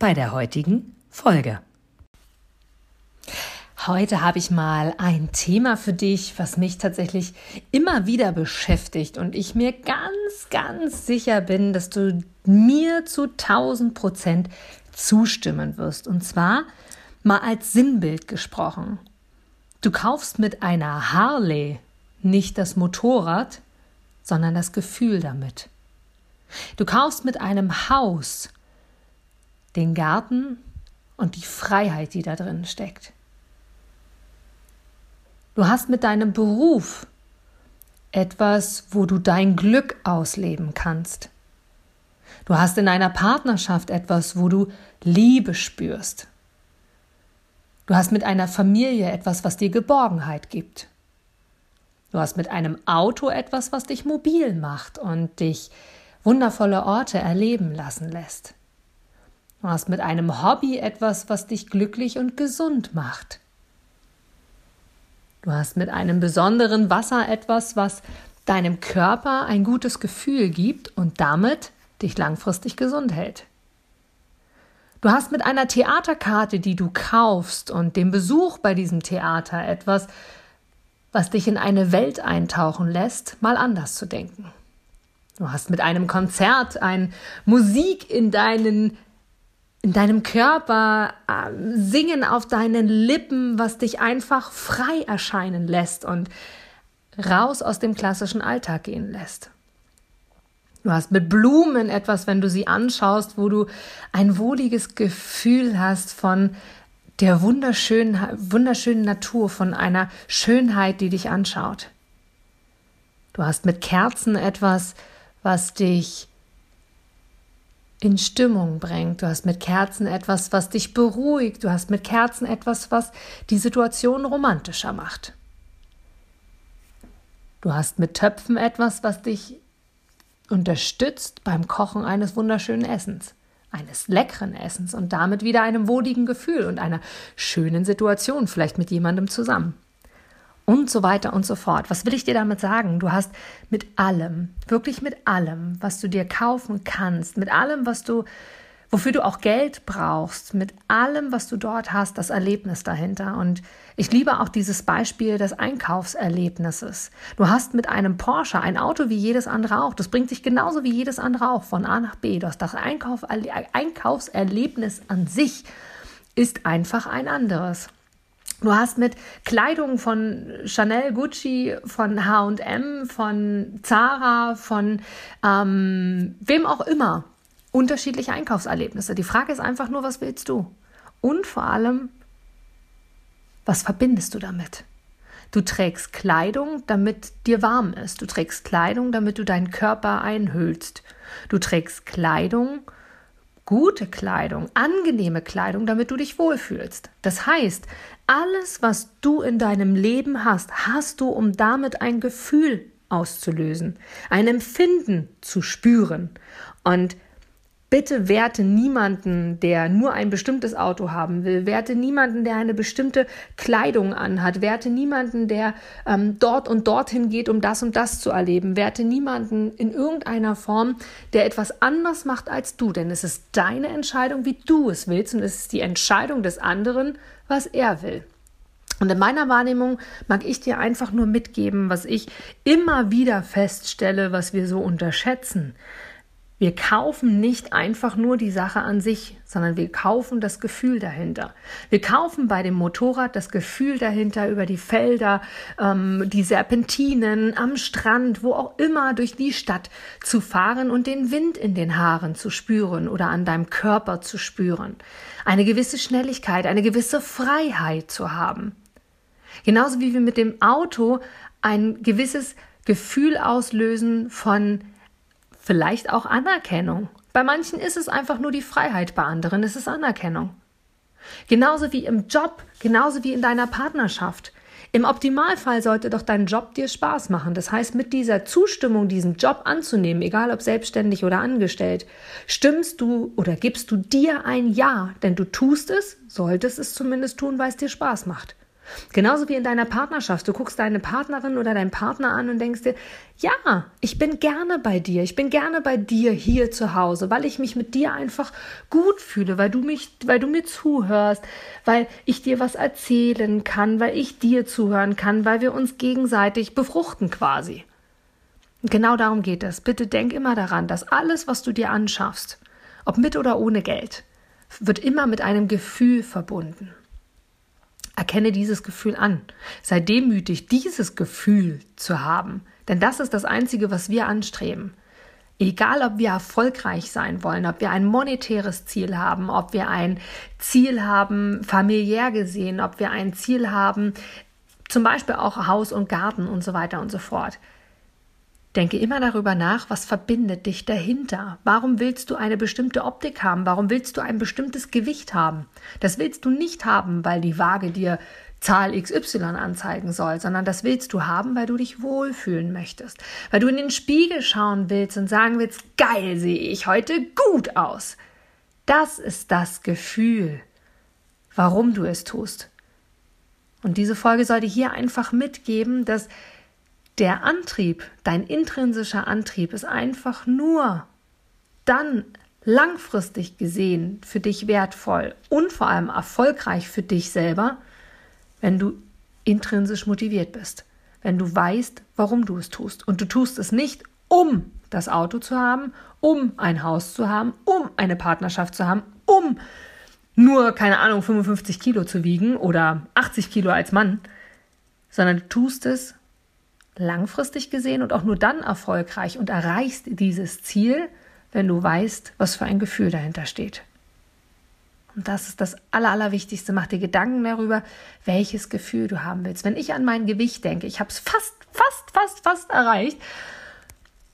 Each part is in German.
bei der heutigen Folge. Heute habe ich mal ein Thema für dich, was mich tatsächlich immer wieder beschäftigt und ich mir ganz, ganz sicher bin, dass du mir zu 1000 Prozent zustimmen wirst. Und zwar mal als Sinnbild gesprochen. Du kaufst mit einer Harley nicht das Motorrad, sondern das Gefühl damit. Du kaufst mit einem Haus den Garten und die Freiheit, die da drin steckt. Du hast mit deinem Beruf etwas, wo du dein Glück ausleben kannst. Du hast in einer Partnerschaft etwas, wo du Liebe spürst. Du hast mit einer Familie etwas, was dir Geborgenheit gibt. Du hast mit einem Auto etwas, was dich mobil macht und dich wundervolle Orte erleben lassen lässt. Du hast mit einem Hobby etwas, was dich glücklich und gesund macht. Du hast mit einem besonderen Wasser etwas, was deinem Körper ein gutes Gefühl gibt und damit dich langfristig gesund hält. Du hast mit einer Theaterkarte, die du kaufst und dem Besuch bei diesem Theater etwas, was dich in eine Welt eintauchen lässt, mal anders zu denken. Du hast mit einem Konzert ein Musik in deinen in deinem Körper, äh, Singen auf deinen Lippen, was dich einfach frei erscheinen lässt und raus aus dem klassischen Alltag gehen lässt. Du hast mit Blumen etwas, wenn du sie anschaust, wo du ein wohliges Gefühl hast von der wunderschönen, wunderschönen Natur, von einer Schönheit, die dich anschaut. Du hast mit Kerzen etwas, was dich in Stimmung bringt. Du hast mit Kerzen etwas, was dich beruhigt. Du hast mit Kerzen etwas, was die Situation romantischer macht. Du hast mit Töpfen etwas, was dich unterstützt beim Kochen eines wunderschönen Essens, eines leckeren Essens und damit wieder einem wohligen Gefühl und einer schönen Situation, vielleicht mit jemandem zusammen und so weiter und so fort. Was will ich dir damit sagen? Du hast mit allem, wirklich mit allem, was du dir kaufen kannst, mit allem, was du, wofür du auch Geld brauchst, mit allem, was du dort hast, das Erlebnis dahinter. Und ich liebe auch dieses Beispiel des Einkaufserlebnisses. Du hast mit einem Porsche ein Auto wie jedes andere auch. Das bringt dich genauso wie jedes andere auch von A nach B. Du hast das Einkauf, Einkaufserlebnis an sich ist einfach ein anderes. Du hast mit Kleidung von Chanel, Gucci, von HM, von Zara, von ähm, wem auch immer unterschiedliche Einkaufserlebnisse. Die Frage ist einfach nur, was willst du? Und vor allem, was verbindest du damit? Du trägst Kleidung, damit dir warm ist. Du trägst Kleidung, damit du deinen Körper einhüllst. Du trägst Kleidung, gute Kleidung, angenehme Kleidung, damit du dich wohlfühlst. Das heißt, alles, was du in deinem Leben hast, hast du, um damit ein Gefühl auszulösen, ein Empfinden zu spüren. Und Bitte werte niemanden, der nur ein bestimmtes Auto haben will. Werte niemanden, der eine bestimmte Kleidung anhat. Werte niemanden, der ähm, dort und dorthin geht, um das und das zu erleben. Werte niemanden in irgendeiner Form, der etwas anders macht als du. Denn es ist deine Entscheidung, wie du es willst. Und es ist die Entscheidung des anderen, was er will. Und in meiner Wahrnehmung mag ich dir einfach nur mitgeben, was ich immer wieder feststelle, was wir so unterschätzen. Wir kaufen nicht einfach nur die Sache an sich, sondern wir kaufen das Gefühl dahinter. Wir kaufen bei dem Motorrad das Gefühl dahinter über die Felder, ähm, die Serpentinen am Strand, wo auch immer durch die Stadt zu fahren und den Wind in den Haaren zu spüren oder an deinem Körper zu spüren. Eine gewisse Schnelligkeit, eine gewisse Freiheit zu haben. Genauso wie wir mit dem Auto ein gewisses Gefühl auslösen von vielleicht auch Anerkennung. Bei manchen ist es einfach nur die Freiheit, bei anderen ist es Anerkennung. Genauso wie im Job, genauso wie in deiner Partnerschaft. Im Optimalfall sollte doch dein Job dir Spaß machen. Das heißt, mit dieser Zustimmung, diesen Job anzunehmen, egal ob selbstständig oder angestellt, stimmst du oder gibst du dir ein Ja, denn du tust es, solltest es zumindest tun, weil es dir Spaß macht. Genauso wie in deiner Partnerschaft. Du guckst deine Partnerin oder deinen Partner an und denkst dir, ja, ich bin gerne bei dir. Ich bin gerne bei dir hier zu Hause, weil ich mich mit dir einfach gut fühle, weil du mich, weil du mir zuhörst, weil ich dir was erzählen kann, weil ich dir zuhören kann, weil wir uns gegenseitig befruchten quasi. Und genau darum geht es. Bitte denk immer daran, dass alles, was du dir anschaffst, ob mit oder ohne Geld, wird immer mit einem Gefühl verbunden. Erkenne dieses Gefühl an. Sei demütig, dieses Gefühl zu haben. Denn das ist das Einzige, was wir anstreben. Egal, ob wir erfolgreich sein wollen, ob wir ein monetäres Ziel haben, ob wir ein Ziel haben, familiär gesehen, ob wir ein Ziel haben, zum Beispiel auch Haus und Garten und so weiter und so fort. Denke immer darüber nach, was verbindet dich dahinter? Warum willst du eine bestimmte Optik haben? Warum willst du ein bestimmtes Gewicht haben? Das willst du nicht haben, weil die Waage dir Zahl XY anzeigen soll, sondern das willst du haben, weil du dich wohlfühlen möchtest, weil du in den Spiegel schauen willst und sagen willst, geil sehe ich heute gut aus. Das ist das Gefühl, warum du es tust. Und diese Folge soll dir hier einfach mitgeben, dass der Antrieb, dein intrinsischer Antrieb ist einfach nur dann langfristig gesehen für dich wertvoll und vor allem erfolgreich für dich selber, wenn du intrinsisch motiviert bist, wenn du weißt, warum du es tust. Und du tust es nicht, um das Auto zu haben, um ein Haus zu haben, um eine Partnerschaft zu haben, um nur, keine Ahnung, 55 Kilo zu wiegen oder 80 Kilo als Mann, sondern du tust es, langfristig gesehen und auch nur dann erfolgreich und erreichst dieses Ziel, wenn du weißt, was für ein Gefühl dahinter steht. Und das ist das Aller, Allerwichtigste. Mach dir Gedanken darüber, welches Gefühl du haben willst. Wenn ich an mein Gewicht denke, ich habe es fast, fast, fast, fast erreicht,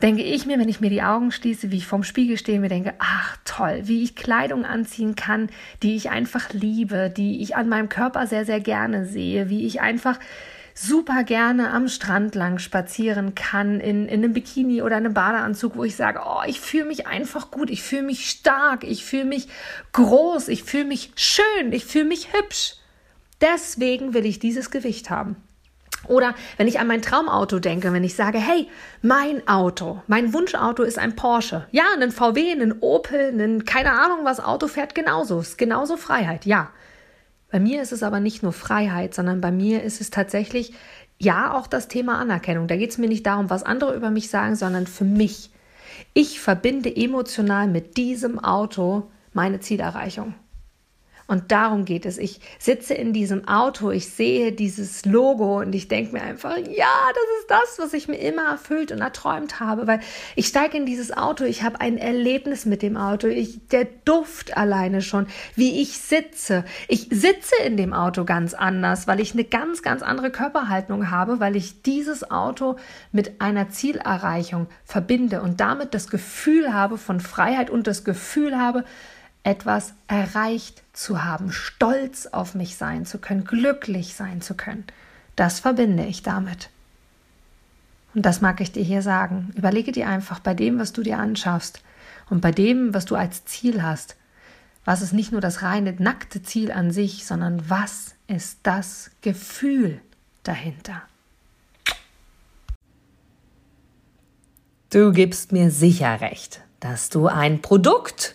denke ich mir, wenn ich mir die Augen schließe, wie ich vorm Spiegel stehe, mir denke, ach toll, wie ich Kleidung anziehen kann, die ich einfach liebe, die ich an meinem Körper sehr, sehr gerne sehe, wie ich einfach super gerne am Strand lang spazieren kann, in, in einem Bikini oder einem Badeanzug, wo ich sage, oh, ich fühle mich einfach gut, ich fühle mich stark, ich fühle mich groß, ich fühle mich schön, ich fühle mich hübsch. Deswegen will ich dieses Gewicht haben. Oder wenn ich an mein Traumauto denke, wenn ich sage, hey, mein Auto, mein Wunschauto ist ein Porsche. Ja, ein VW, ein Opel, ein keine Ahnung was Auto fährt genauso. Ist genauso Freiheit, ja. Bei mir ist es aber nicht nur Freiheit, sondern bei mir ist es tatsächlich ja auch das Thema Anerkennung. Da geht es mir nicht darum, was andere über mich sagen, sondern für mich. Ich verbinde emotional mit diesem Auto meine Zielerreichung. Und darum geht es. Ich sitze in diesem Auto, ich sehe dieses Logo und ich denke mir einfach, ja, das ist das, was ich mir immer erfüllt und erträumt habe, weil ich steige in dieses Auto, ich habe ein Erlebnis mit dem Auto, ich, der Duft alleine schon, wie ich sitze. Ich sitze in dem Auto ganz anders, weil ich eine ganz, ganz andere Körperhaltung habe, weil ich dieses Auto mit einer Zielerreichung verbinde und damit das Gefühl habe von Freiheit und das Gefühl habe, etwas erreicht zu haben, stolz auf mich sein zu können, glücklich sein zu können. Das verbinde ich damit. Und das mag ich dir hier sagen. Überlege dir einfach bei dem, was du dir anschaffst und bei dem, was du als Ziel hast, was ist nicht nur das reine nackte Ziel an sich, sondern was ist das Gefühl dahinter? Du gibst mir sicher recht, dass du ein Produkt